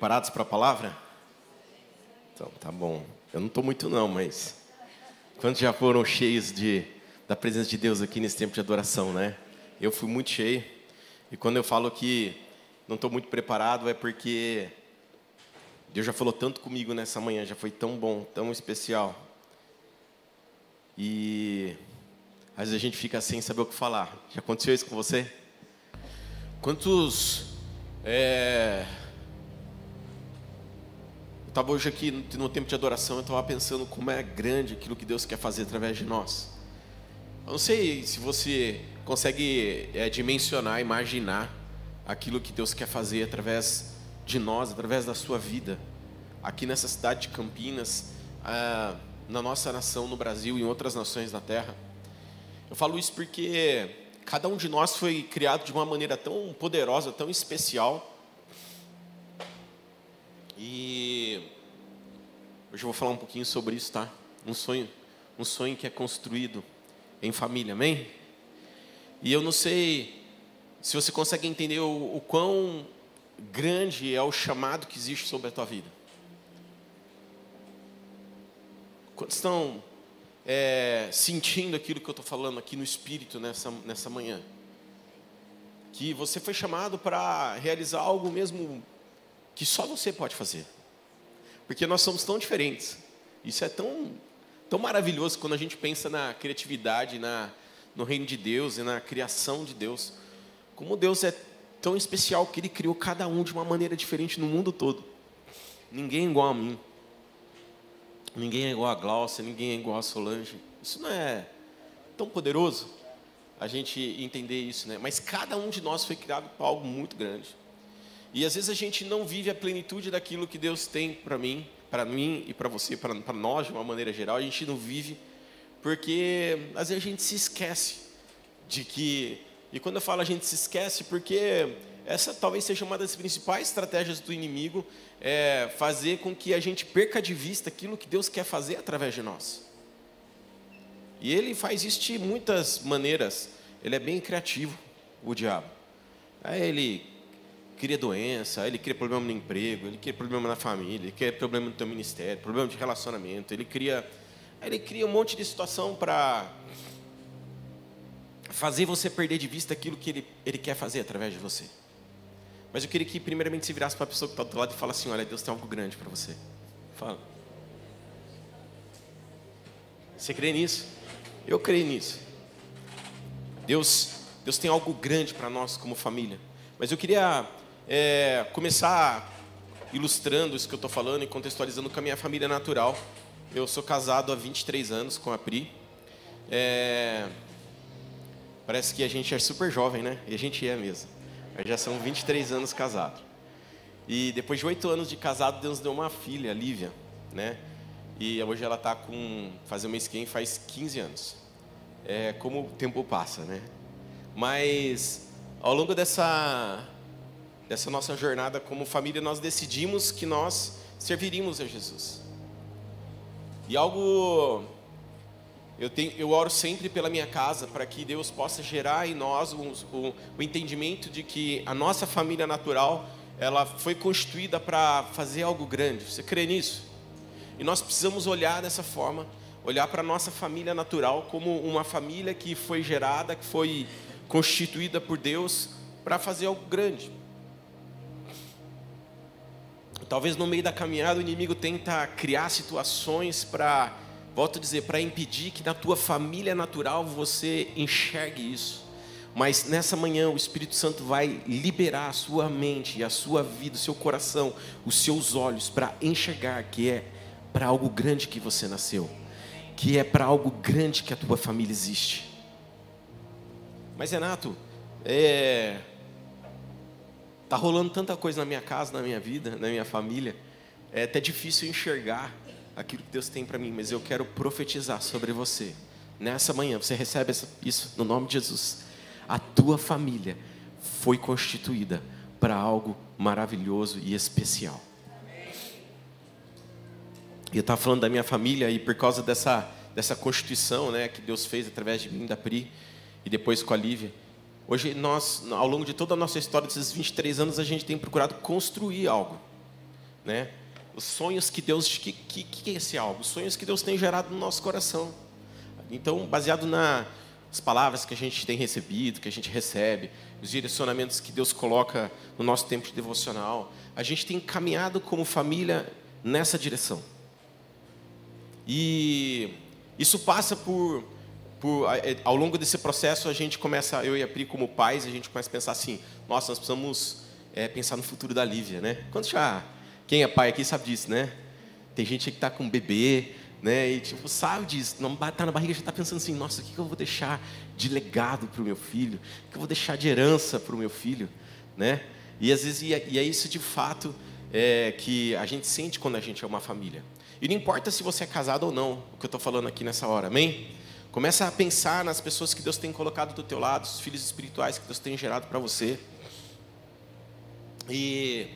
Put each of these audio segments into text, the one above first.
Preparados para a palavra? Então, tá bom. Eu não estou muito não, mas quantos já foram cheios de, da presença de Deus aqui nesse tempo de adoração, né? Eu fui muito cheio. E quando eu falo que não estou muito preparado, é porque Deus já falou tanto comigo nessa manhã, já foi tão bom, tão especial. E às vezes a gente fica sem saber o que falar. Já aconteceu isso com você? Quantos é, estava hoje aqui no tempo de adoração, eu estava pensando como é grande aquilo que Deus quer fazer através de nós. Eu não sei se você consegue é, dimensionar, imaginar aquilo que Deus quer fazer através de nós, através da sua vida, aqui nessa cidade de Campinas, ah, na nossa nação, no Brasil e em outras nações da terra. Eu falo isso porque cada um de nós foi criado de uma maneira tão poderosa, tão especial, e hoje eu vou falar um pouquinho sobre isso, tá? Um sonho, um sonho que é construído em família, amém? E eu não sei se você consegue entender o, o quão grande é o chamado que existe sobre a tua vida. Quantos estão é, sentindo aquilo que eu estou falando aqui no Espírito nessa, nessa manhã? Que você foi chamado para realizar algo mesmo que só você pode fazer. Porque nós somos tão diferentes. Isso é tão, tão maravilhoso quando a gente pensa na criatividade, na, no reino de Deus e na criação de Deus. Como Deus é tão especial que Ele criou cada um de uma maneira diferente no mundo todo. Ninguém é igual a mim. Ninguém é igual a Glaucia, ninguém é igual a Solange. Isso não é tão poderoso a gente entender isso, né? Mas cada um de nós foi criado para algo muito grande. E às vezes a gente não vive a plenitude daquilo que Deus tem para mim, para mim e para você, para nós de uma maneira geral. A gente não vive porque às vezes a gente se esquece de que. E quando eu falo a gente se esquece, porque essa talvez seja uma das principais estratégias do inimigo, é fazer com que a gente perca de vista aquilo que Deus quer fazer através de nós. E ele faz isso de muitas maneiras. Ele é bem criativo, o diabo. Aí ele cria doença, ele cria problema no emprego, ele cria problema na família, ele cria problema no teu ministério, problema de relacionamento, ele cria, ele cria um monte de situação para fazer você perder de vista aquilo que ele, ele quer fazer através de você. Mas eu queria que primeiramente você virasse para a pessoa que está do lado e fala assim, olha, Deus tem algo grande para você. Fala. Você crê nisso? Eu creio nisso. Deus, Deus tem algo grande para nós como família. Mas eu queria é, começar ilustrando isso que eu estou falando e contextualizando com a minha família natural. Eu sou casado há 23 anos com a Pri. É, parece que a gente é super jovem, né? E a gente é mesmo. Mas já são 23 anos casados. E depois de oito anos de casado, Deus deu uma filha, a Lívia, né? E hoje ela está com, fazer uma skin faz 15 anos. É como o tempo passa, né? Mas ao longo dessa dessa nossa jornada como família, nós decidimos que nós serviríamos a Jesus. E algo eu, tenho, eu oro sempre pela minha casa para que Deus possa gerar em nós o, o, entendimento de que a nossa família natural ela foi constituída para fazer algo grande. Você crê nisso? E nós precisamos olhar dessa forma, olhar para a nossa família natural como uma família que foi gerada, que foi constituída por Deus para fazer algo grande. Talvez no meio da caminhada o inimigo tenta criar situações para, volto a dizer, para impedir que na tua família natural você enxergue isso. Mas nessa manhã o Espírito Santo vai liberar a sua mente, a sua vida, o seu coração, os seus olhos para enxergar que é para algo grande que você nasceu, que é para algo grande que a tua família existe. Mas Renato, é, Tá rolando tanta coisa na minha casa, na minha vida, na minha família. É até difícil enxergar aquilo que Deus tem para mim, mas eu quero profetizar sobre você. Nessa manhã, você recebe isso no nome de Jesus. A tua família foi constituída para algo maravilhoso e especial. E eu estava falando da minha família e por causa dessa, dessa constituição né, que Deus fez através de mim, da Pri, e depois com a Lívia, Hoje, nós, ao longo de toda a nossa história, desses 23 anos, a gente tem procurado construir algo. né? Os sonhos que Deus, que, que, que é esse algo? Os sonhos que Deus tem gerado no nosso coração. Então, baseado nas palavras que a gente tem recebido, que a gente recebe, os direcionamentos que Deus coloca no nosso tempo de devocional, a gente tem caminhado como família nessa direção. E isso passa por, por ao longo desse processo a gente começa, eu e a Pri como pais, a gente começa a pensar assim, nossa, nós precisamos é, pensar no futuro da Lívia, né? Quando já quem é pai aqui sabe disso, né? Tem gente que está com bebê, né? E tipo, sabe disso, está na barriga já está pensando assim, nossa, o que eu vou deixar de legado para o meu filho? O que eu vou deixar de herança para o meu filho, né? E às vezes, e é, e é isso de fato é, que a gente sente quando a gente é uma família. E não importa se você é casado ou não, o que eu estou falando aqui nessa hora, amém? Começa a pensar nas pessoas que Deus tem colocado do teu lado, os filhos espirituais que Deus tem gerado para você. E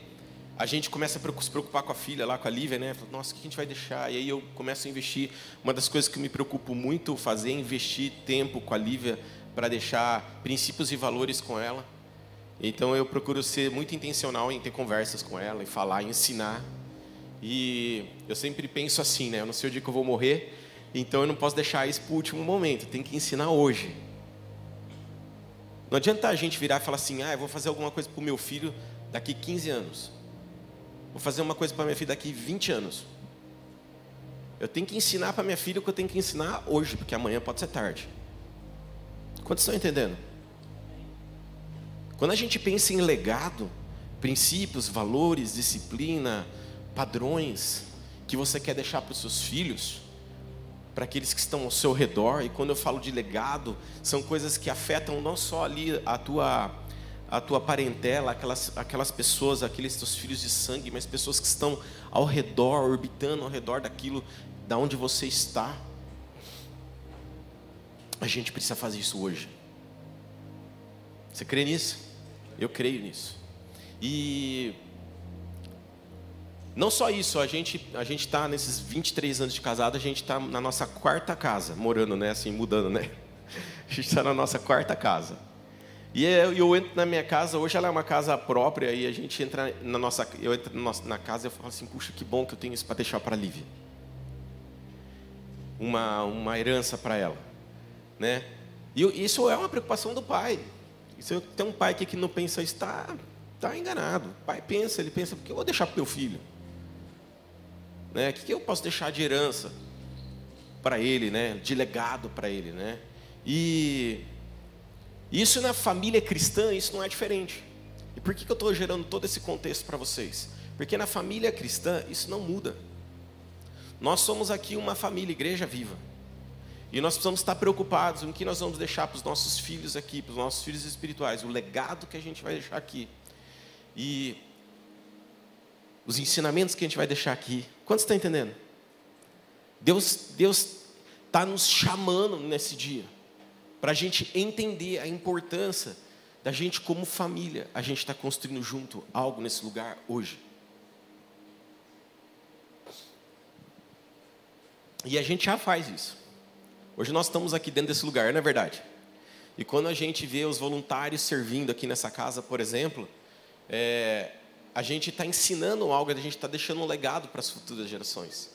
a gente começa a se preocupar com a filha lá, com a Lívia, né? Nossa, o que a gente vai deixar? E aí eu começo a investir. Uma das coisas que me preocupo muito fazer é investir tempo com a Lívia para deixar princípios e valores com ela. Então eu procuro ser muito intencional em ter conversas com ela, em falar, em ensinar. E eu sempre penso assim, né? Eu não sei o dia que eu vou morrer, então eu não posso deixar isso para o último momento. Tem que ensinar hoje. Não adianta a gente virar e falar assim: ah, eu vou fazer alguma coisa para o meu filho daqui 15 anos. Vou fazer uma coisa para minha filha daqui 20 anos. Eu tenho que ensinar para minha filha o que eu tenho que ensinar hoje, porque amanhã pode ser tarde. Quantos estão entendendo? Quando a gente pensa em legado, princípios, valores, disciplina, padrões que você quer deixar para os seus filhos, para aqueles que estão ao seu redor, e quando eu falo de legado, são coisas que afetam não só ali a tua a tua parentela, aquelas, aquelas pessoas, aqueles teus filhos de sangue, mas pessoas que estão ao redor, orbitando ao redor daquilo da onde você está. A gente precisa fazer isso hoje. Você crê nisso? Eu creio nisso. E não só isso, a gente a gente está nesses 23 anos de casado, a gente está na nossa quarta casa, morando, né, assim, mudando, né? A gente está na nossa quarta casa. E eu, eu, entro na minha casa, hoje ela é uma casa própria, e a gente entra na nossa, eu entro na casa e falo assim, puxa, que bom que eu tenho isso para deixar para a Lívia. Uma, uma herança para ela. Né? E isso é uma preocupação do pai. Se tem um pai que não pensa isso, está tá enganado. O pai pensa, ele pensa, o que eu vou deixar para o meu filho? Né? O que eu posso deixar de herança para ele, né? de legado para ele? Né? E isso na família cristã, isso não é diferente. E por que eu estou gerando todo esse contexto para vocês? Porque na família cristã isso não muda. Nós somos aqui uma família, igreja viva. E nós precisamos estar preocupados em que nós vamos deixar para os nossos filhos aqui, para os nossos filhos espirituais, o legado que a gente vai deixar aqui. E os ensinamentos que a gente vai deixar aqui. Quantos estão entendendo? Deus Deus está nos chamando nesse dia para a gente entender a importância da gente como família, a gente está construindo junto algo nesse lugar hoje. E a gente já faz isso. Hoje nós estamos aqui dentro desse lugar, não é verdade? E quando a gente vê os voluntários servindo aqui nessa casa, por exemplo, é, a gente está ensinando algo, a gente está deixando um legado para as futuras gerações.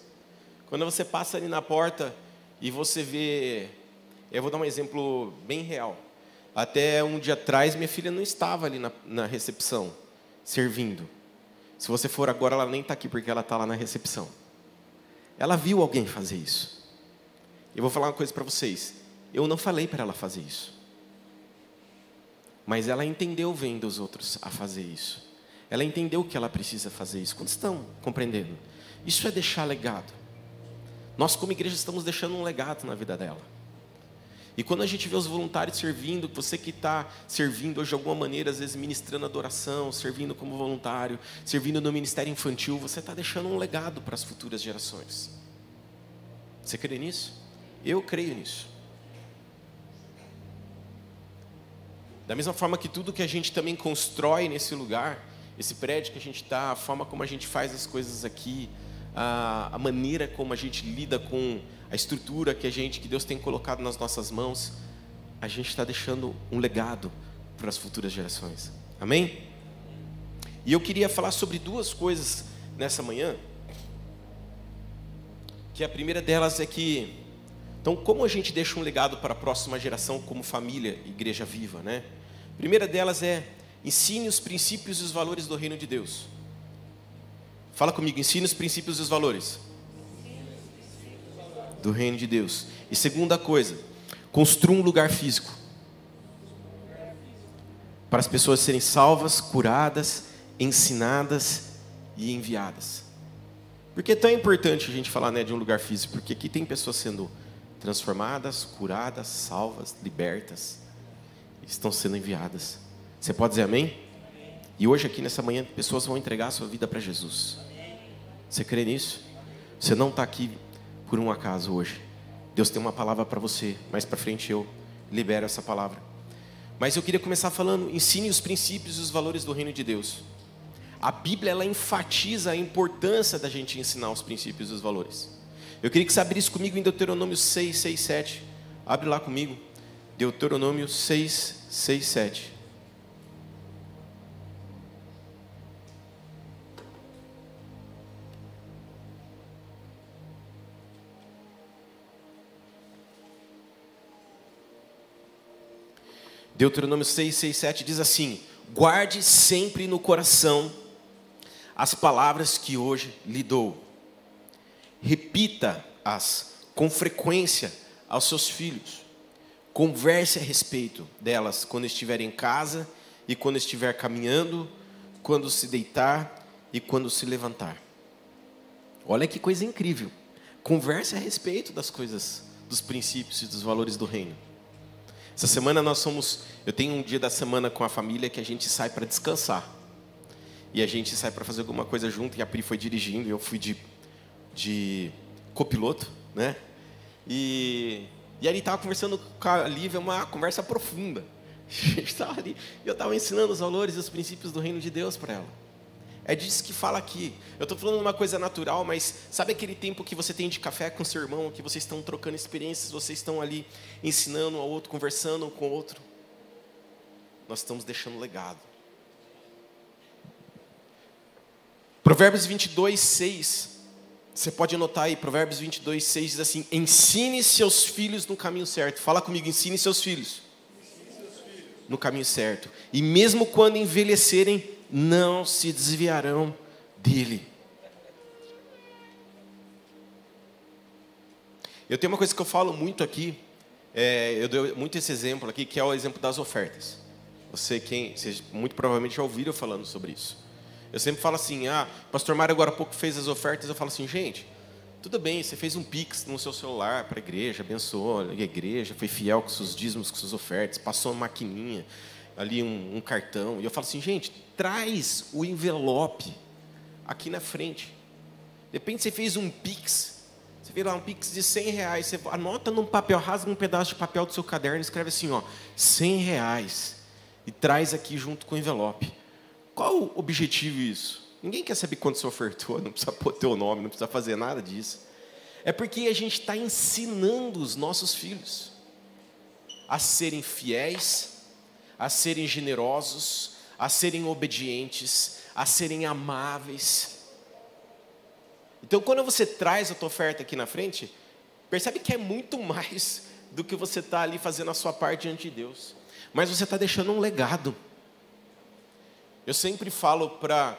Quando você passa ali na porta e você vê eu vou dar um exemplo bem real. Até um dia atrás, minha filha não estava ali na, na recepção, servindo. Se você for agora, ela nem está aqui porque ela está lá na recepção. Ela viu alguém fazer isso. Eu vou falar uma coisa para vocês. Eu não falei para ela fazer isso. Mas ela entendeu vendo os outros a fazer isso. Ela entendeu que ela precisa fazer isso. Quando estão compreendendo? Isso é deixar legado. Nós, como igreja, estamos deixando um legado na vida dela. E quando a gente vê os voluntários servindo, você que está servindo hoje de alguma maneira, às vezes ministrando adoração, servindo como voluntário, servindo no ministério infantil, você está deixando um legado para as futuras gerações. Você crê nisso? Eu creio nisso. Da mesma forma que tudo que a gente também constrói nesse lugar, esse prédio que a gente está, a forma como a gente faz as coisas aqui, a, a maneira como a gente lida com a estrutura que a gente, que Deus tem colocado nas nossas mãos, a gente está deixando um legado para as futuras gerações. Amém? E eu queria falar sobre duas coisas nessa manhã, que a primeira delas é que, então, como a gente deixa um legado para a próxima geração como família, igreja viva, né? A primeira delas é ensine os princípios e os valores do reino de Deus. Fala comigo, ensine os princípios e os valores do reino de Deus. E segunda coisa, construa um lugar físico para as pessoas serem salvas, curadas, ensinadas e enviadas. Por que é tão importante a gente falar né, de um lugar físico? Porque aqui tem pessoas sendo transformadas, curadas, salvas, libertas, estão sendo enviadas. Você pode dizer amém? E hoje aqui nessa manhã pessoas vão entregar a sua vida para Jesus. Você crê nisso? Você não está aqui por um acaso hoje. Deus tem uma palavra para você. Mais para frente eu libero essa palavra. Mas eu queria começar falando: ensine os princípios e os valores do reino de Deus. A Bíblia ela enfatiza a importância da gente ensinar os princípios e os valores. Eu queria que você abrisse comigo em Deuteronômio 6, 6, 7. Abre lá comigo. Deuteronômio 6, 6, 7. Deuteronômio 6, 6, 7 diz assim: Guarde sempre no coração as palavras que hoje lhe dou. Repita-as com frequência aos seus filhos. Converse a respeito delas quando estiver em casa e quando estiver caminhando, quando se deitar e quando se levantar. Olha que coisa incrível. Converse a respeito das coisas, dos princípios e dos valores do reino. Essa semana nós somos, eu tenho um dia da semana com a família que a gente sai para descansar. E a gente sai para fazer alguma coisa junto, e a Pri foi dirigindo, e eu fui de, de copiloto, né? E, e ali estava conversando com a Lívia, uma conversa profunda. A gente estava ali, eu estava ensinando os valores e os princípios do reino de Deus para ela. É disso que fala aqui. Eu estou falando uma coisa natural, mas sabe aquele tempo que você tem de café com seu irmão, que vocês estão trocando experiências, vocês estão ali ensinando ao outro, conversando um com o outro? Nós estamos deixando legado. Provérbios 22, 6. Você pode anotar aí, Provérbios 22, 6 diz assim: Ensine seus filhos no caminho certo. Fala comigo, ensine seus filhos. Ensine seus filhos. No caminho certo. E mesmo quando envelhecerem, não se desviarão dele. Eu tenho uma coisa que eu falo muito aqui, é, eu dou muito esse exemplo aqui, que é o exemplo das ofertas. Você, quem, vocês muito provavelmente já ouviram falando sobre isso. Eu sempre falo assim, ah, pastor Mário agora há pouco fez as ofertas, eu falo assim, gente, tudo bem, você fez um pix no seu celular para a igreja, abençoou a igreja, foi fiel com seus dízimos, com suas ofertas, passou uma maquininha, ali um, um cartão. E eu falo assim, gente, traz o envelope aqui na frente. De repente você fez um Pix, você vê lá um Pix de 100 reais, você anota num papel, rasga um pedaço de papel do seu caderno e escreve assim, ó, 100 reais. E traz aqui junto com o envelope. Qual o objetivo disso? Ninguém quer saber quanto você ofertou, não precisa pôr teu nome, não precisa fazer nada disso. É porque a gente está ensinando os nossos filhos a serem fiéis a serem generosos, a serem obedientes, a serem amáveis. Então, quando você traz a tua oferta aqui na frente, percebe que é muito mais do que você está ali fazendo a sua parte diante de Deus. Mas você está deixando um legado. Eu sempre falo para.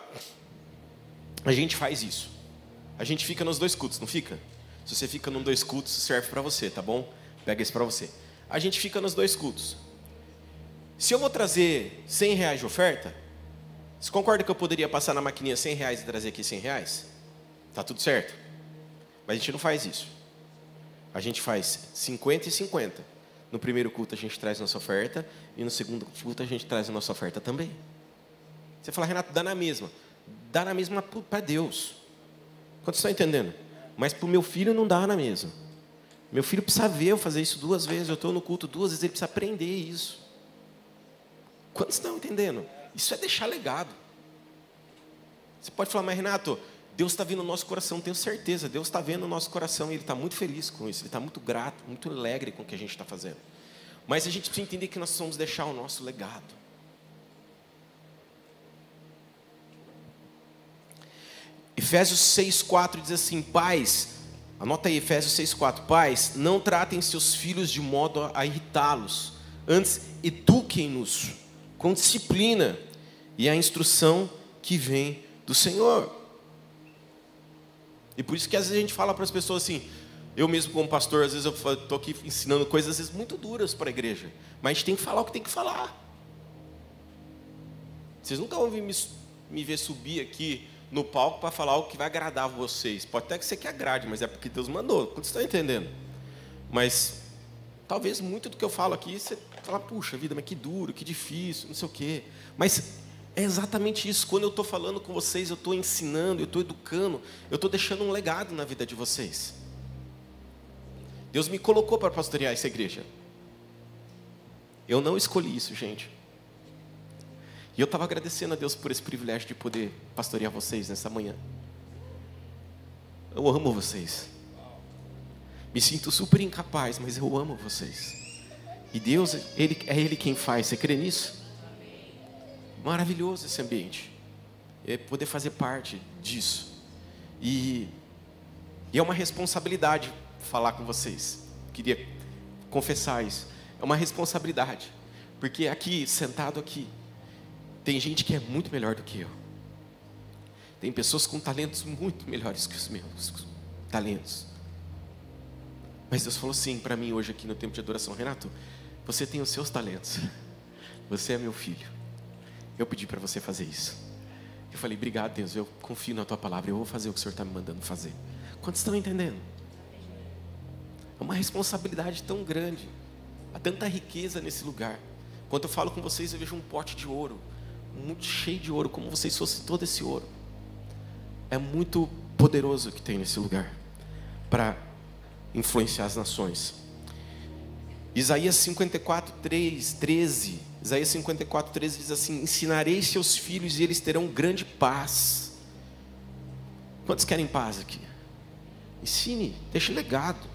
A gente faz isso. A gente fica nos dois cultos, não fica? Se você fica nos dois cultos, serve para você, tá bom? Pega isso para você. A gente fica nos dois cultos. Se eu vou trazer 100 reais de oferta, você concorda que eu poderia passar na maquininha 100 reais e trazer aqui 100 reais? Tá tudo certo. Mas a gente não faz isso. A gente faz 50 e 50. No primeiro culto a gente traz nossa oferta e no segundo culto a gente traz a nossa oferta também. Você fala, Renato, dá na mesma. Dá na mesma para Deus. Quanto está entendendo? Mas para o meu filho não dá na mesma. Meu filho precisa ver eu fazer isso duas vezes. Eu estou no culto duas vezes, ele precisa aprender isso. Quantos estão entendendo? Isso é deixar legado. Você pode falar, mas Renato, Deus está vendo o nosso coração, tenho certeza. Deus está vendo o nosso coração e Ele está muito feliz com isso. Ele está muito grato, muito alegre com o que a gente está fazendo. Mas a gente precisa entender que nós precisamos deixar o nosso legado. Efésios 6,4 diz assim: Pais, anota aí, Efésios 6,4: Pais, não tratem seus filhos de modo a irritá-los, antes eduquem-nos com disciplina e a instrução que vem do Senhor. E por isso que às vezes a gente fala para as pessoas assim, eu mesmo como pastor, às vezes eu estou aqui ensinando coisas às vezes muito duras para a igreja, mas a gente tem que falar o que tem que falar. Vocês nunca vão me, me ver subir aqui no palco para falar o que vai agradar vocês. Pode até que você que agrade, mas é porque Deus mandou. Vocês estão entendendo? Mas talvez muito do que eu falo aqui você fala, puxa vida, mas que duro, que difícil, não sei o quê. Mas é exatamente isso. Quando eu estou falando com vocês, eu estou ensinando, eu estou educando, eu estou deixando um legado na vida de vocês. Deus me colocou para pastorear essa igreja. Eu não escolhi isso, gente. E eu estava agradecendo a Deus por esse privilégio de poder pastorear vocês nessa manhã. Eu amo vocês. Me sinto super incapaz, mas eu amo vocês. E Deus, ele, é Ele quem faz. Você crê nisso? Maravilhoso esse ambiente. É poder fazer parte disso. E, e é uma responsabilidade falar com vocês. Queria confessar isso. É uma responsabilidade. Porque aqui, sentado aqui, tem gente que é muito melhor do que eu. Tem pessoas com talentos muito melhores que os meus talentos. Mas Deus falou sim para mim hoje aqui no tempo de adoração, Renato, você tem os seus talentos. Você é meu filho. Eu pedi para você fazer isso. Eu falei, obrigado, Deus, eu confio na tua palavra, eu vou fazer o que o Senhor está me mandando fazer. Quantos estão entendendo? É uma responsabilidade tão grande. Há tanta riqueza nesse lugar. Quando eu falo com vocês, eu vejo um pote de ouro, muito cheio de ouro, como vocês fossem todo esse ouro. É muito poderoso que tem nesse lugar para influenciar as nações. Isaías 54, 3, 13. Isaías 54, 13 diz assim: Ensinarei seus filhos e eles terão grande paz. Quantos querem paz aqui? Ensine, deixe legado.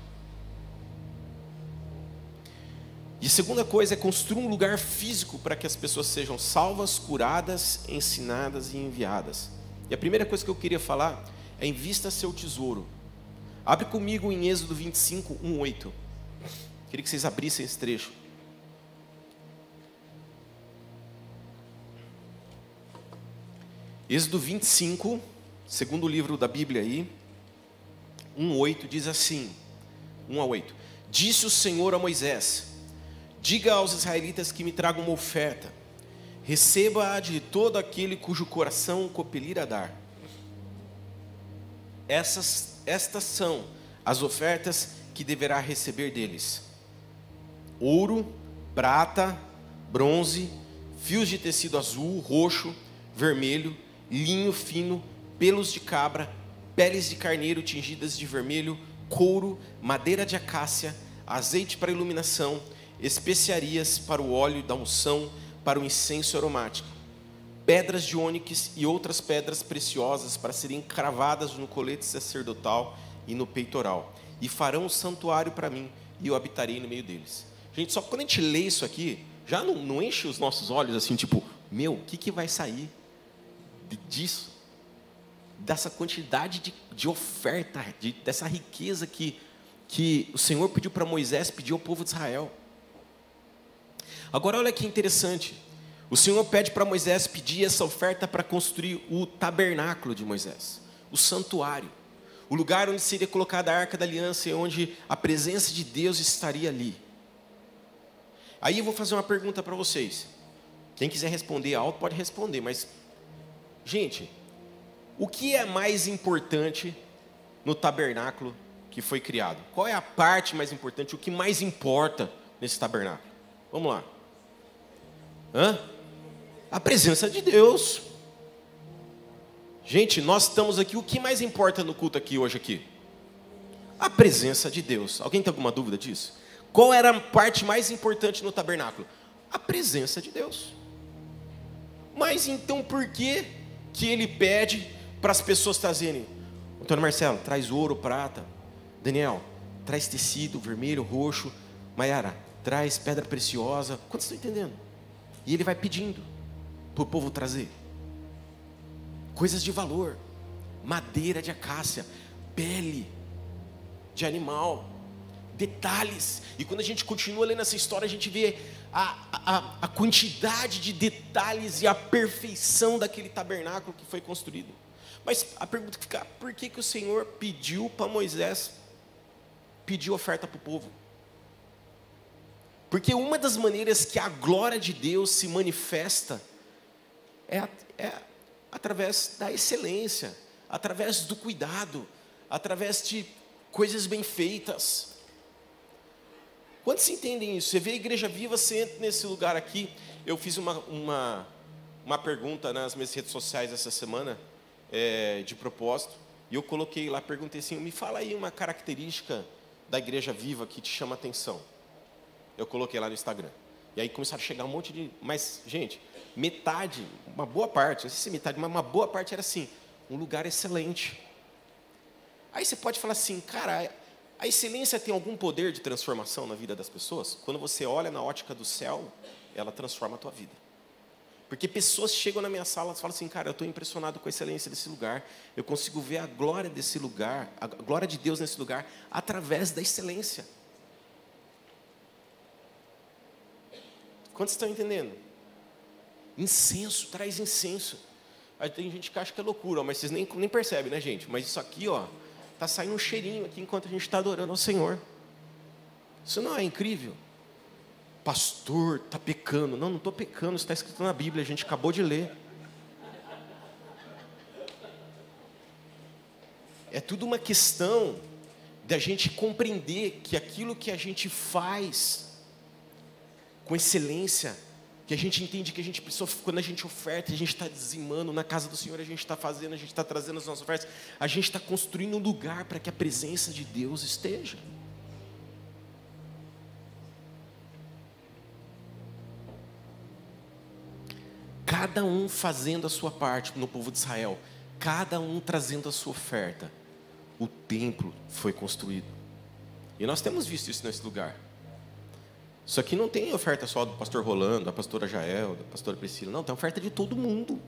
E a segunda coisa é construir um lugar físico para que as pessoas sejam salvas, curadas, ensinadas e enviadas. E a primeira coisa que eu queria falar é invista seu tesouro. Abre comigo em Êxodo 25, 1, 8. Queria que vocês abrissem esse trecho. Êxodo 25, segundo livro da Bíblia aí, 1, 8, diz assim: 1 a 8. Disse o Senhor a Moisés: Diga aos israelitas que me tragam uma oferta. Receba-a de todo aquele cujo coração copelir a dar. Essas, estas são as ofertas que deverá receber deles: ouro, prata, bronze, fios de tecido azul, roxo, vermelho, linho fino, pelos de cabra, peles de carneiro tingidas de vermelho, couro, madeira de acácia, azeite para iluminação, especiarias para o óleo da unção, para o incenso aromático, pedras de ônix e outras pedras preciosas para serem cravadas no colete sacerdotal e no peitoral. E farão um santuário para mim, e eu habitarei no meio deles. Gente, só quando a gente lê isso aqui, já não, não enche os nossos olhos assim, tipo, meu, o que, que vai sair disso? Dessa quantidade de, de oferta, de, dessa riqueza que, que o Senhor pediu para Moisés, pediu ao povo de Israel. Agora olha que interessante. O Senhor pede para Moisés pedir essa oferta para construir o tabernáculo de Moisés, o santuário, o lugar onde seria colocada a arca da aliança e onde a presença de Deus estaria ali. Aí eu vou fazer uma pergunta para vocês. Quem quiser responder alto pode responder, mas gente, o que é mais importante no tabernáculo que foi criado? Qual é a parte mais importante, o que mais importa nesse tabernáculo? Vamos lá. Hã? A presença de Deus. Gente, nós estamos aqui. O que mais importa no culto aqui hoje aqui? A presença de Deus. Alguém tem alguma dúvida disso? Qual era a parte mais importante no tabernáculo? A presença de Deus. Mas então por que que ele pede para as pessoas trazerem? Antônio Marcelo, traz ouro, prata. Daniel, traz tecido vermelho, roxo. Maiara, traz pedra preciosa. Quantos estão entendendo? E ele vai pedindo para o povo trazer coisas de valor. madeira de acácia, pele de animal, detalhes. E quando a gente continua lendo essa história, a gente vê a, a, a quantidade de detalhes e a perfeição daquele tabernáculo que foi construído. Mas a pergunta que fica: por que, que o Senhor pediu para Moisés pedir oferta para o povo? Porque uma das maneiras que a glória de Deus se manifesta é, é através da excelência, através do cuidado, através de coisas bem feitas. Quantos entendem isso? Você vê a igreja viva, você entra nesse lugar aqui. Eu fiz uma, uma, uma pergunta nas minhas redes sociais essa semana, é, de propósito, e eu coloquei lá, perguntei assim: me fala aí uma característica da igreja viva que te chama atenção. Eu coloquei lá no Instagram. E aí começaram a chegar um monte de. Mas, gente, metade, uma boa parte, não sei se metade, mas uma boa parte era assim: um lugar excelente. Aí você pode falar assim, cara, a excelência tem algum poder de transformação na vida das pessoas? Quando você olha na ótica do céu, ela transforma a tua vida. Porque pessoas chegam na minha sala e falam assim, cara, eu estou impressionado com a excelência desse lugar. Eu consigo ver a glória desse lugar, a glória de Deus nesse lugar, através da excelência. Quantos estão entendendo? Incenso, traz incenso. Aí tem gente que acha que é loucura, mas vocês nem, nem percebem, né, gente? Mas isso aqui, ó, tá saindo um cheirinho aqui enquanto a gente está adorando ao Senhor. Isso não é incrível? Pastor, está pecando. Não, não estou pecando, está escrito na Bíblia, a gente acabou de ler. É tudo uma questão da gente compreender que aquilo que a gente faz com excelência, que a gente entende que a gente precisa, quando a gente oferta, a gente está dizimando, na casa do Senhor a gente está fazendo, a gente está trazendo as nossas ofertas, a gente está construindo um lugar para que a presença de Deus esteja. Cada um fazendo a sua parte no povo de Israel, cada um trazendo a sua oferta, o templo foi construído. E nós temos visto isso nesse lugar. Isso aqui não tem oferta só do pastor Rolando, da pastora Jael, da pastora Priscila. Não, tem oferta de todo mundo.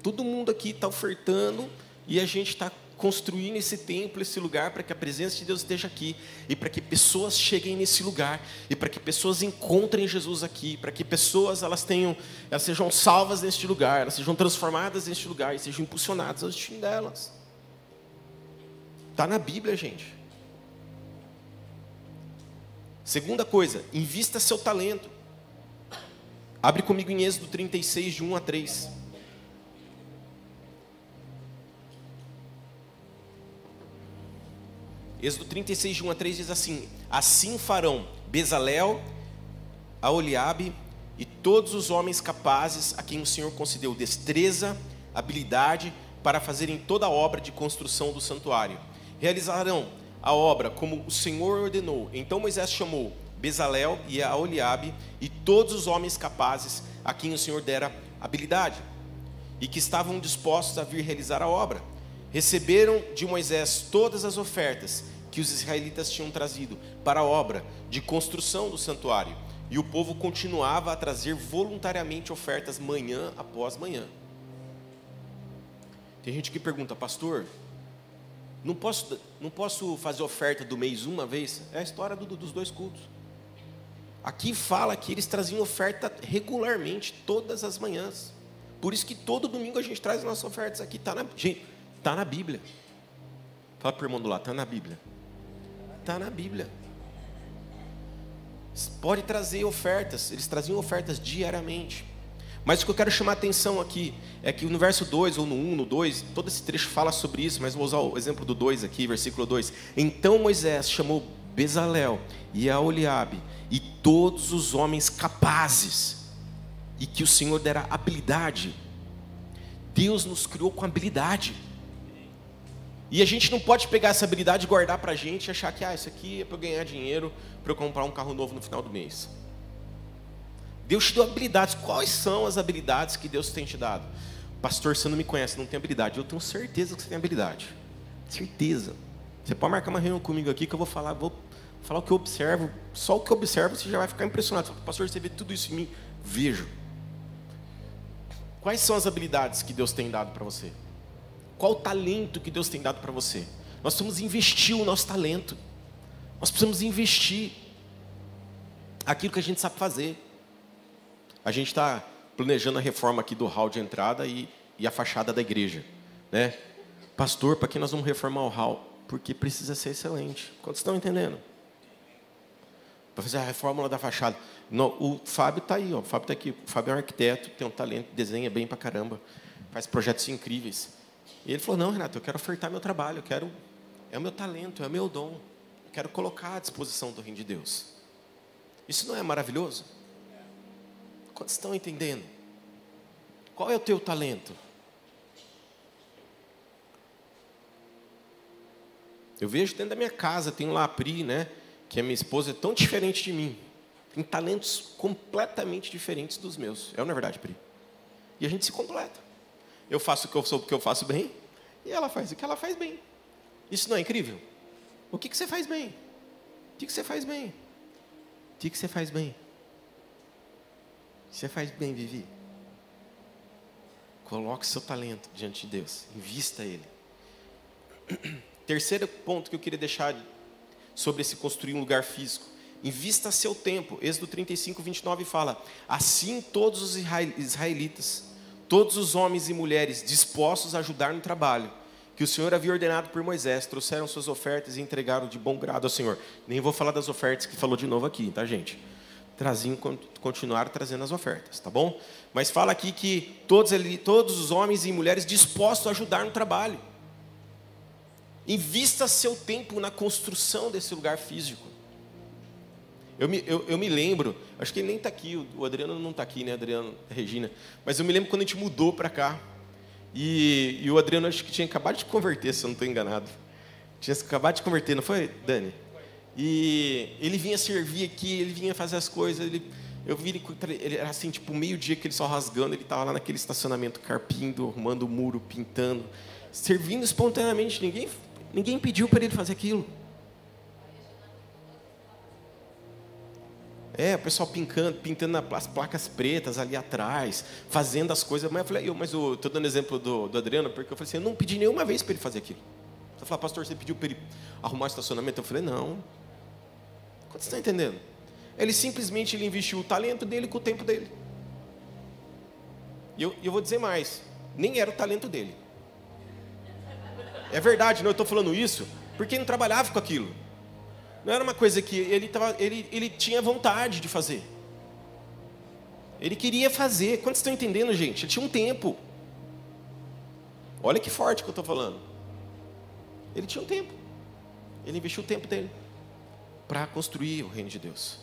Todo mundo aqui está ofertando e a gente está construindo esse templo, esse lugar, para que a presença de Deus esteja aqui e para que pessoas cheguem nesse lugar e para que pessoas encontrem Jesus aqui, para que pessoas elas tenham, elas sejam salvas neste lugar, elas sejam transformadas neste lugar e sejam impulsionadas ao destino delas. Está na Bíblia, gente. Segunda coisa, invista seu talento. Abre comigo em Êxodo 36, de 1 a 3. Êxodo 36, de 1 a 3 diz assim: Assim farão Bezalel, Aoliabe e todos os homens capazes a quem o Senhor concedeu destreza, habilidade para fazerem toda a obra de construção do santuário. Realizarão a obra como o Senhor ordenou. Então Moisés chamou Bezalel e Aoliabe e todos os homens capazes a quem o Senhor dera habilidade e que estavam dispostos a vir realizar a obra. Receberam de Moisés todas as ofertas que os israelitas tinham trazido para a obra de construção do santuário. E o povo continuava a trazer voluntariamente ofertas manhã após manhã. Tem gente que pergunta, pastor, não posso, não posso fazer oferta do mês uma vez? É a história do, dos dois cultos. Aqui fala que eles traziam oferta regularmente, todas as manhãs. Por isso que todo domingo a gente traz as nossas ofertas aqui. Está na, gente, tá na Bíblia. Fala para o irmão do lado, está na Bíblia. Está na Bíblia. Pode trazer ofertas, eles traziam ofertas diariamente. Mas o que eu quero chamar a atenção aqui é que no verso 2, ou no 1, no 2, todo esse trecho fala sobre isso, mas vou usar o exemplo do 2 aqui, versículo 2. Então Moisés chamou Bezalel e Aoliabe e todos os homens capazes, e que o Senhor dera habilidade. Deus nos criou com habilidade. E a gente não pode pegar essa habilidade guardar para a gente e achar que ah, isso aqui é para eu ganhar dinheiro, para eu comprar um carro novo no final do mês. Deus te deu habilidades. Quais são as habilidades que Deus tem te dado? Pastor, você não me conhece, não tem habilidade. Eu tenho certeza que você tem habilidade. Certeza. Você pode marcar uma reunião comigo aqui que eu vou falar, vou falar o que eu observo. Só o que eu observo você já vai ficar impressionado. Pastor, você vê tudo isso em mim? Vejo. Quais são as habilidades que Deus tem dado para você? Qual o talento que Deus tem dado para você? Nós precisamos investir o nosso talento. Nós precisamos investir aquilo que a gente sabe fazer. A gente está planejando a reforma aqui do hall de entrada e, e a fachada da igreja, né? Pastor, para que nós vamos reformar o hall? Porque precisa ser excelente. Quantos estão entendendo? Para fazer a reforma da fachada. O Fábio está aí, ó. o Fábio está aqui. O Fábio é um arquiteto, tem um talento, desenha bem para caramba, faz projetos incríveis. E ele falou: Não, Renato, eu quero ofertar meu trabalho, eu quero. É o meu talento, é o meu dom. Eu quero colocar à disposição do reino de Deus. Isso não é maravilhoso? Quantos estão entendendo? Qual é o teu talento? Eu vejo dentro da minha casa, tem lá a Pri, né? Que a minha esposa é tão diferente de mim. Tem talentos completamente diferentes dos meus. É ou não é verdade, Pri? E a gente se completa. Eu faço o que eu sou porque eu faço bem, e ela faz o que ela faz bem. Isso não é incrível? O que, que você faz bem? O que, que você faz bem? O que, que você faz bem? Você faz bem, Vivi? Coloque seu talento diante de Deus, invista ele. Terceiro ponto que eu queria deixar sobre esse construir um lugar físico. Invista seu tempo. Êxodo 35, 29 fala: Assim todos os israelitas, todos os homens e mulheres dispostos a ajudar no trabalho, que o Senhor havia ordenado por Moisés, trouxeram suas ofertas e entregaram de bom grado ao Senhor. Nem vou falar das ofertas que falou de novo aqui, tá, gente? Traziam, continuaram trazendo as ofertas, tá bom? Mas fala aqui que todos, todos os homens e mulheres dispostos a ajudar no trabalho. Invista seu tempo na construção desse lugar físico. Eu me, eu, eu me lembro, acho que ele nem está aqui, o, Adriano não está aqui, né, Adriano, Regina, mas eu me lembro quando a gente mudou para cá, e, e, o Adriano acho que tinha acabado de converter, se eu não estou enganado. Tinha acabado de converter, não foi, Dani? E ele vinha servir aqui, ele vinha fazer as coisas, ele, eu vi ele, ele era assim, tipo, meio-dia que ele só rasgando, ele estava lá naquele estacionamento carpindo, arrumando o muro, pintando, servindo espontaneamente, ninguém Ninguém pediu para ele fazer aquilo. É, o pessoal pintando, pintando as placas pretas ali atrás, fazendo as coisas. Mas eu falei, eu, mas eu estou dando exemplo do, do, Adriano, porque eu falei assim, eu não pedi nenhuma vez para ele fazer aquilo. Você fala, pastor, você pediu para ele arrumar o estacionamento? Eu falei, não. Você está entendendo? Ele simplesmente ele investiu o talento dele com o tempo dele. E eu, eu vou dizer mais, nem era o talento dele. É verdade, não, eu estou falando isso porque ele não trabalhava com aquilo. Não era uma coisa que ele, tava, ele, ele tinha vontade de fazer. Ele queria fazer. Quantos estão entendendo, gente? Ele tinha um tempo. Olha que forte que eu estou falando. Ele tinha um tempo. Ele investiu o tempo dele para construir o reino de Deus.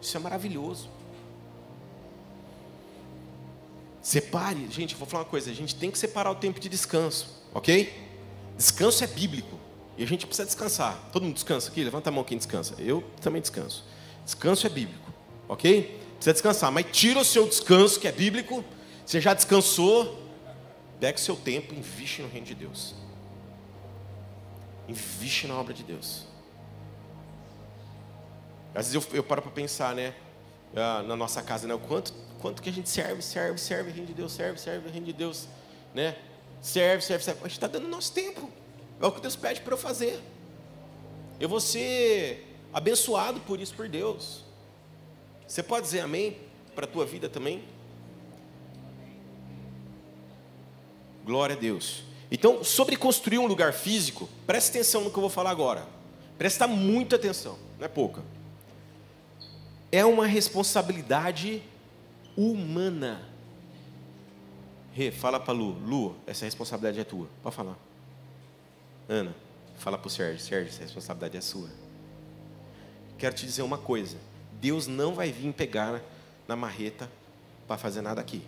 Isso é maravilhoso. Separe, gente, vou falar uma coisa, a gente tem que separar o tempo de descanso, ok? Descanso é bíblico. E a gente precisa descansar. Todo mundo descansa aqui? Levanta a mão quem descansa. Eu também descanso. Descanso é bíblico. Ok? Precisa descansar. Mas tira o seu descanso, que é bíblico. Você já descansou. Pega o seu tempo e investe no reino de Deus. Investe na obra de Deus. Às vezes eu, eu paro para pensar, né? Ah, na nossa casa, né? O quanto, quanto que a gente serve, serve, serve reino de Deus, serve, serve reino de Deus, né? serve, serve, serve. A gente está dando nosso tempo. É o que Deus pede para eu fazer. Eu vou ser abençoado por isso, por Deus. Você pode dizer amém para a tua vida também? Glória a Deus. Então, sobre construir um lugar físico, preste atenção no que eu vou falar agora. Presta muita atenção, não é pouca. É uma responsabilidade humana Rê, fala para Lu. Lu, essa responsabilidade é tua. Pode falar. Ana, fala para o Sérgio. Sérgio, essa responsabilidade é sua. Quero te dizer uma coisa. Deus não vai vir pegar na marreta para fazer nada aqui.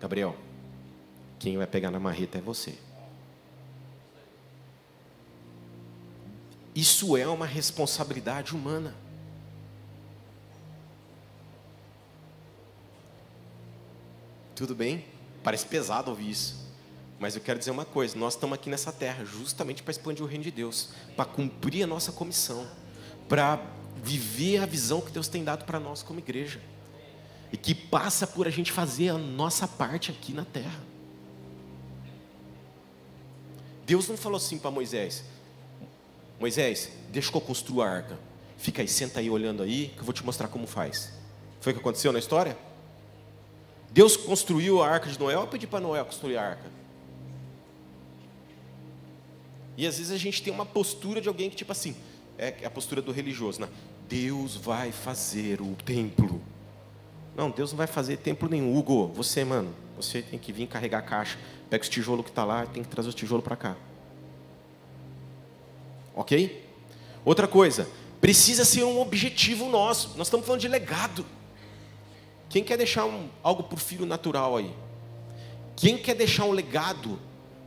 Gabriel, quem vai pegar na marreta é você. Isso é uma responsabilidade humana. Tudo bem? Parece pesado ouvir isso. Mas eu quero dizer uma coisa: nós estamos aqui nessa terra justamente para expandir o reino de Deus, para cumprir a nossa comissão, para viver a visão que Deus tem dado para nós como igreja, e que passa por a gente fazer a nossa parte aqui na terra. Deus não falou assim para Moisés: Moisés, deixa que eu construa a arca. Fica aí, senta aí olhando aí, que eu vou te mostrar como faz. Foi o que aconteceu na história? Deus construiu a arca de Noé, eu pedi para Noé construir a arca. E às vezes a gente tem uma postura de alguém que, tipo assim, é a postura do religioso, né? Deus vai fazer o templo. Não, Deus não vai fazer templo nenhum. Hugo, você, mano, você tem que vir carregar a caixa. Pega os tijolos que está lá tem que trazer os tijolos para cá. Ok? Outra coisa, precisa ser um objetivo nosso. Nós estamos falando de legado. Quem quer deixar um, algo o filho natural aí? Quem quer deixar um legado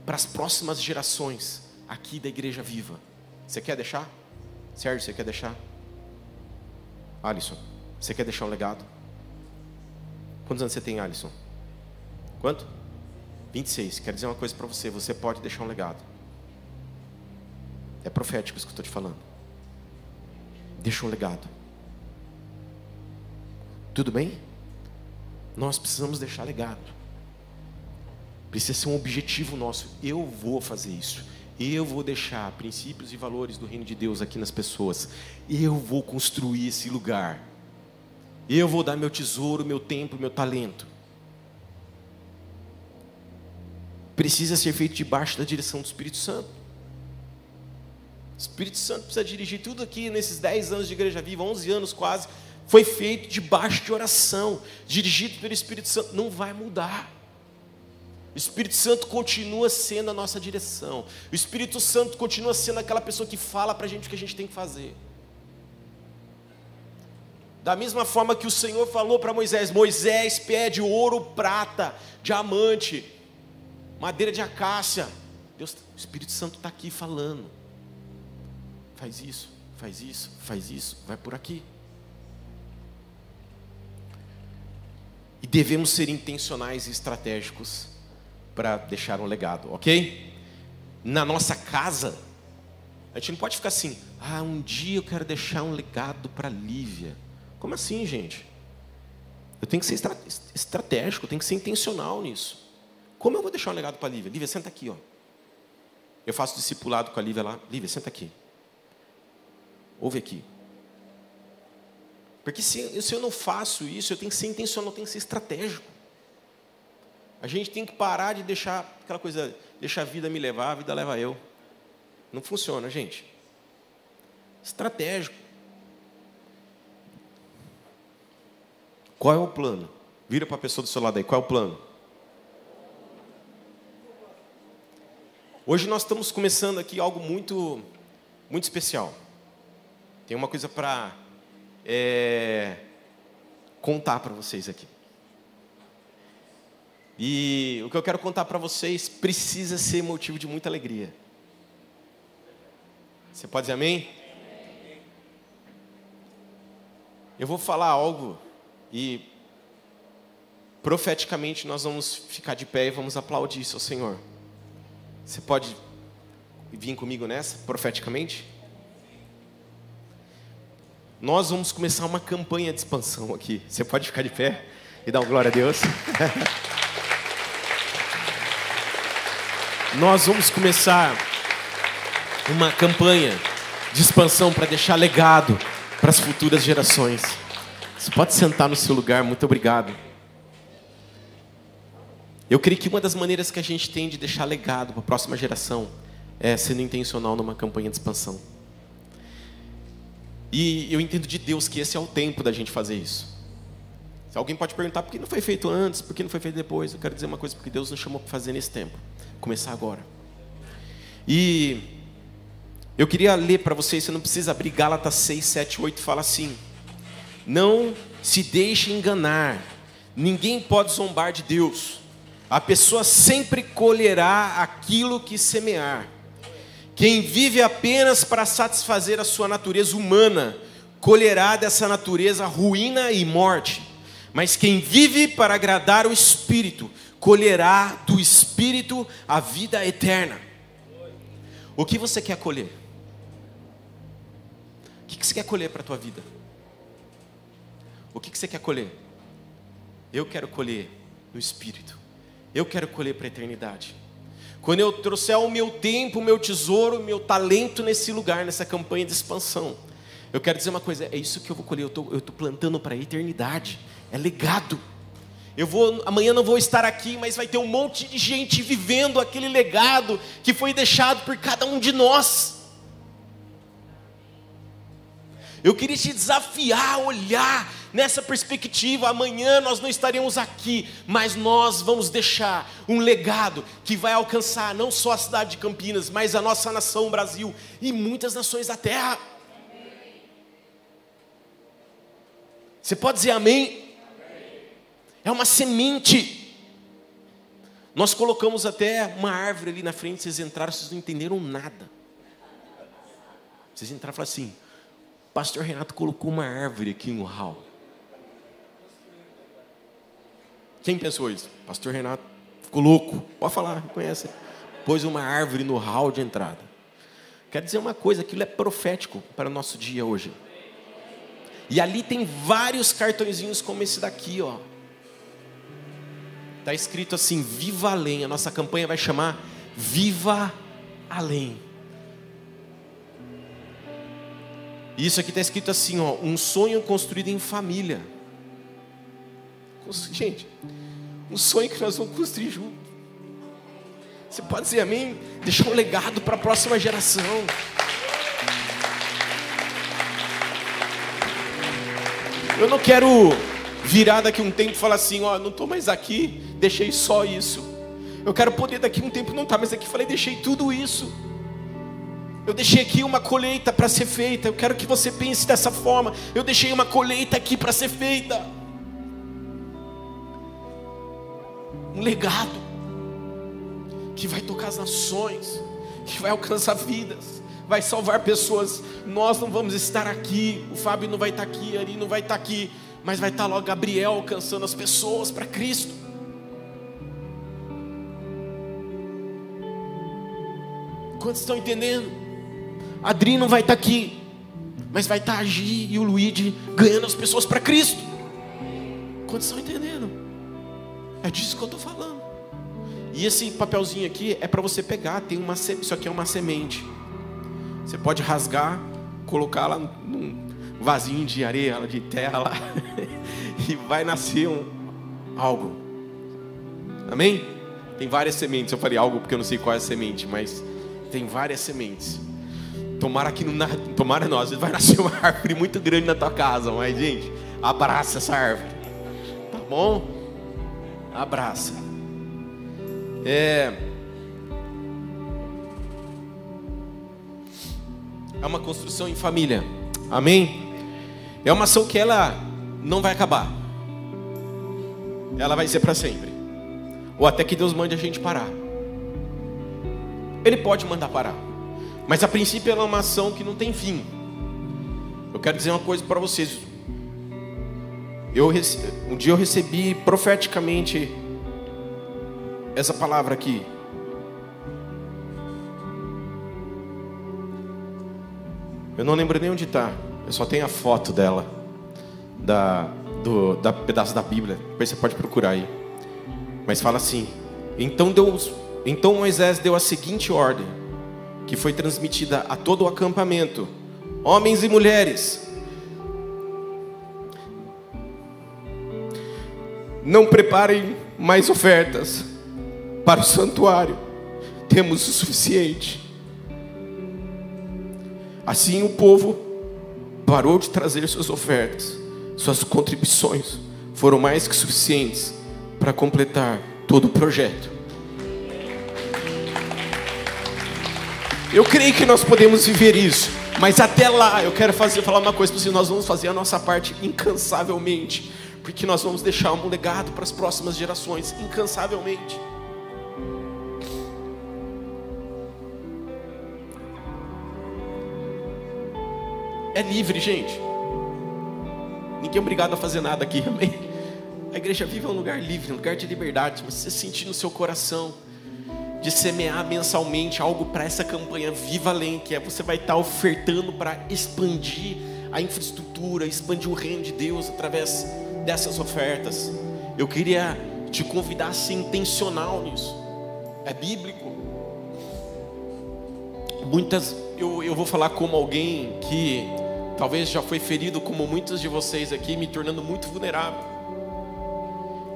para as próximas gerações aqui da Igreja Viva? Você quer deixar? Sérgio, você quer deixar? Alisson, você quer deixar um legado? Quantos anos você tem, Alisson? Quanto? 26. Quero dizer uma coisa para você: você pode deixar um legado. É profético isso que eu estou te falando. Deixa um legado. Tudo bem? Nós precisamos deixar legado. Precisa ser um objetivo nosso. Eu vou fazer isso. Eu vou deixar princípios e valores do reino de Deus aqui nas pessoas. Eu vou construir esse lugar. Eu vou dar meu tesouro, meu tempo, meu talento. Precisa ser feito debaixo da direção do Espírito Santo. O Espírito Santo precisa dirigir tudo aqui nesses 10 anos de igreja viva, 11 anos quase, foi feito debaixo de oração, dirigido pelo Espírito Santo, não vai mudar. O Espírito Santo continua sendo a nossa direção. O Espírito Santo continua sendo aquela pessoa que fala para a gente o que a gente tem que fazer. Da mesma forma que o Senhor falou para Moisés: Moisés pede ouro, prata, diamante, madeira de acácia. Deus, o Espírito Santo está aqui falando. Faz isso, faz isso, faz isso, vai por aqui. E devemos ser intencionais e estratégicos para deixar um legado, ok? Na nossa casa, a gente não pode ficar assim, ah, um dia eu quero deixar um legado para Lívia. Como assim, gente? Eu tenho que ser estratégico, eu tenho que ser intencional nisso. Como eu vou deixar um legado para Lívia? Lívia, senta aqui, ó. Eu faço discipulado com a Lívia lá. Lívia, senta aqui. Ouve aqui. Porque se, se eu não faço isso, eu tenho que ser intencional, eu tenho que ser estratégico. A gente tem que parar de deixar aquela coisa, deixa a vida me levar, a vida leva eu. Não funciona, gente. Estratégico. Qual é o plano? Vira para a pessoa do seu lado aí, qual é o plano? Hoje nós estamos começando aqui algo muito, muito especial. Tem uma coisa para é, contar para vocês aqui. E o que eu quero contar para vocês precisa ser motivo de muita alegria. Você pode dizer amém? Eu vou falar algo e profeticamente nós vamos ficar de pé e vamos aplaudir isso ao Senhor. Você pode vir comigo nessa, profeticamente? Nós vamos começar uma campanha de expansão aqui. Você pode ficar de pé e dar uma glória a Deus? Nós vamos começar uma campanha de expansão para deixar legado para as futuras gerações. Você pode sentar no seu lugar, muito obrigado. Eu creio que uma das maneiras que a gente tem de deixar legado para a próxima geração é sendo intencional numa campanha de expansão. E eu entendo de Deus que esse é o tempo da gente fazer isso. Se alguém pode perguntar por que não foi feito antes, por que não foi feito depois, eu quero dizer uma coisa, porque Deus nos chamou para fazer nesse tempo. Começar agora. E eu queria ler para vocês, você não precisa abrir, Gálatas 6, 7, 8 fala assim: Não se deixe enganar, ninguém pode zombar de Deus, a pessoa sempre colherá aquilo que semear. Quem vive apenas para satisfazer a sua natureza humana, colherá dessa natureza ruína e morte. Mas quem vive para agradar o Espírito, colherá do Espírito a vida eterna. O que você quer colher? O que você quer colher para a tua vida? O que você quer colher? Eu quero colher no Espírito. Eu quero colher para a eternidade. Quando eu trouxer o meu tempo, o meu tesouro, o meu talento nesse lugar, nessa campanha de expansão, eu quero dizer uma coisa: é isso que eu vou colher. Eu estou plantando para a eternidade. É legado. Eu vou, amanhã não vou estar aqui, mas vai ter um monte de gente vivendo aquele legado que foi deixado por cada um de nós. Eu queria te desafiar a olhar nessa perspectiva. Amanhã nós não estaremos aqui, mas nós vamos deixar um legado que vai alcançar não só a cidade de Campinas, mas a nossa nação, o Brasil e muitas nações da terra. Você pode dizer amém? É uma semente. Nós colocamos até uma árvore ali na frente, vocês entraram, vocês não entenderam nada. Vocês entraram e falaram assim: Pastor Renato colocou uma árvore aqui no hall. Quem pensou isso? Pastor Renato ficou louco. Pode falar, conhece. Pôs uma árvore no hall de entrada. Quer dizer uma coisa, aquilo é profético para o nosso dia hoje. E ali tem vários cartõezinhos como esse daqui, ó. Está escrito assim: Viva Além. A nossa campanha vai chamar Viva Além. Isso aqui está escrito assim, ó, um sonho construído em família. Gente, um sonho que nós vamos construir junto. Você pode dizer amém? Deixar um legado para a próxima geração. Eu não quero virar daqui um tempo e falar assim, ó, não estou mais aqui, deixei só isso. Eu quero poder daqui um tempo não estar tá mais aqui, falei, deixei tudo isso. Eu deixei aqui uma colheita para ser feita. Eu quero que você pense dessa forma. Eu deixei uma colheita aqui para ser feita. Um legado que vai tocar as nações, que vai alcançar vidas, vai salvar pessoas. Nós não vamos estar aqui, o Fábio não vai estar aqui, a Ari não vai estar aqui, mas vai estar logo Gabriel alcançando as pessoas para Cristo. Quantos estão entendendo? Adri não vai estar aqui, mas vai estar a Gi e o Luigi ganhando as pessoas para Cristo. Quantos estão entendendo? É disso que eu estou falando. E esse papelzinho aqui é para você pegar, tem uma isso aqui é uma semente. Você pode rasgar, colocar lá num vasinho de areia, de terra lá, e vai nascer um, algo. Amém? Tem várias sementes. Eu falei algo porque eu não sei qual é a semente, mas tem várias sementes. Tomara que não, tomara nós, vai nascer uma árvore muito grande na tua casa, mas gente, abraça essa árvore. Tá bom? Abraça. É É uma construção em família. Amém? É uma ação que ela não vai acabar. Ela vai ser para sempre. Ou até que Deus mande a gente parar. Ele pode mandar parar. Mas a princípio ela é uma ação que não tem fim. Eu quero dizer uma coisa para vocês. Eu, um dia eu recebi profeticamente essa palavra aqui. Eu não lembro nem onde está. Eu só tenho a foto dela, da, do da pedaço da Bíblia. Depois você pode procurar aí. Mas fala assim: então Deus, então Moisés deu a seguinte ordem que foi transmitida a todo o acampamento, homens e mulheres. Não preparem mais ofertas para o santuário, temos o suficiente. Assim o povo parou de trazer suas ofertas, suas contribuições foram mais que suficientes para completar todo o projeto. Eu creio que nós podemos viver isso. Mas até lá, eu quero fazer, falar uma coisa para vocês: nós vamos fazer a nossa parte incansavelmente, porque nós vamos deixar um legado para as próximas gerações, incansavelmente. É livre, gente. Ninguém é obrigado a fazer nada aqui, amém? A igreja vive um lugar livre, um lugar de liberdade. Você sentir no seu coração de semear mensalmente algo para essa campanha Viva Além, que é você vai estar ofertando para expandir a infraestrutura, expandir o reino de Deus através dessas ofertas. Eu queria te convidar a ser intencional nisso. É bíblico. muitas, eu, eu vou falar como alguém que talvez já foi ferido, como muitos de vocês aqui, me tornando muito vulnerável.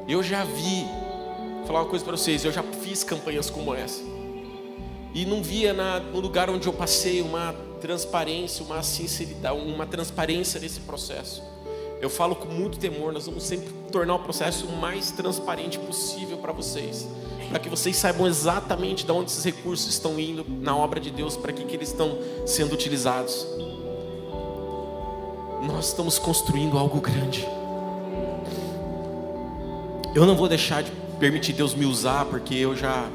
Eu já vi, vou falar uma coisa para vocês, eu já fiz campanhas como essa. E não via na, no lugar onde eu passei uma transparência, uma sinceridade, uma transparência nesse processo. Eu falo com muito temor, nós vamos sempre tornar o processo o mais transparente possível para vocês, para que vocês saibam exatamente de onde esses recursos estão indo na obra de Deus, para que, que eles estão sendo utilizados. Nós estamos construindo algo grande. Eu não vou deixar de permitir Deus me usar, porque eu já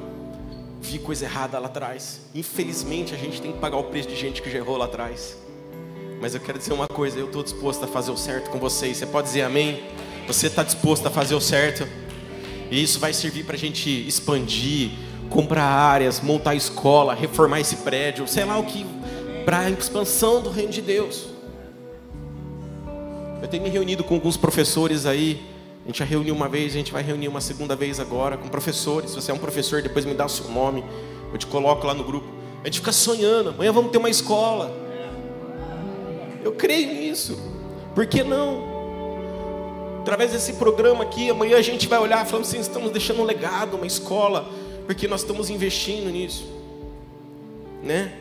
vi coisa errada lá atrás. Infelizmente, a gente tem que pagar o preço de gente que já errou lá atrás. Mas eu quero dizer uma coisa: eu estou disposto a fazer o certo com vocês. Você pode dizer amém? Você está disposto a fazer o certo? E isso vai servir para a gente expandir, comprar áreas, montar escola, reformar esse prédio, sei lá o que, para a expansão do reino de Deus. Eu tenho me reunido com alguns professores aí. A gente já reuniu uma vez, a gente vai reunir uma segunda vez agora com professores. Se você é um professor, depois me dá o seu nome, eu te coloco lá no grupo. A gente fica sonhando, amanhã vamos ter uma escola. Eu creio nisso. Por que não? Através desse programa aqui, amanhã a gente vai olhar falando assim: estamos deixando um legado, uma escola, porque nós estamos investindo nisso, né?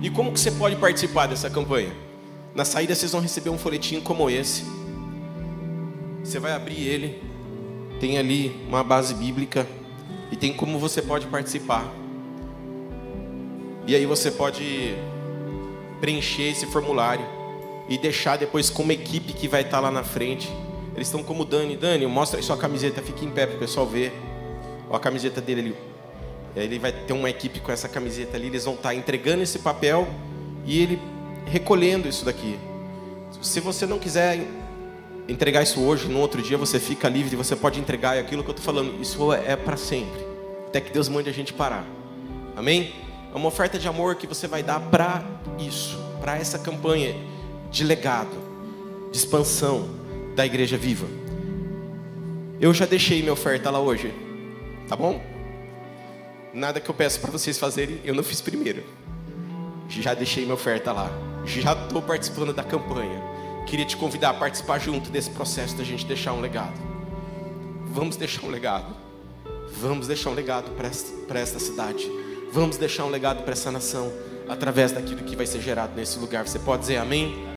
E como que você pode participar dessa campanha? Na saída vocês vão receber um folhetinho como esse. Você vai abrir ele, tem ali uma base bíblica e tem como você pode participar. E aí você pode preencher esse formulário e deixar depois com uma equipe que vai estar lá na frente. Eles estão como Dani. Dani, mostra aí sua camiseta, fique em pé para o pessoal ver. Olha a camiseta dele ali. Ele vai ter uma equipe com essa camiseta ali. Eles vão estar entregando esse papel e ele recolhendo isso daqui. Se você não quiser entregar isso hoje, no outro dia você fica livre, você pode entregar. E aquilo que eu estou falando, isso é para sempre. Até que Deus mande a gente parar. Amém? É uma oferta de amor que você vai dar para isso, para essa campanha de legado, de expansão da igreja viva. Eu já deixei minha oferta lá hoje, tá bom? Nada que eu peço para vocês fazerem, eu não fiz primeiro. Já deixei minha oferta lá. Já estou participando da campanha. Queria te convidar a participar junto desse processo da gente deixar um legado. Vamos deixar um legado. Vamos deixar um legado para esta cidade. Vamos deixar um legado para essa nação através daquilo que vai ser gerado nesse lugar. Você pode dizer amém?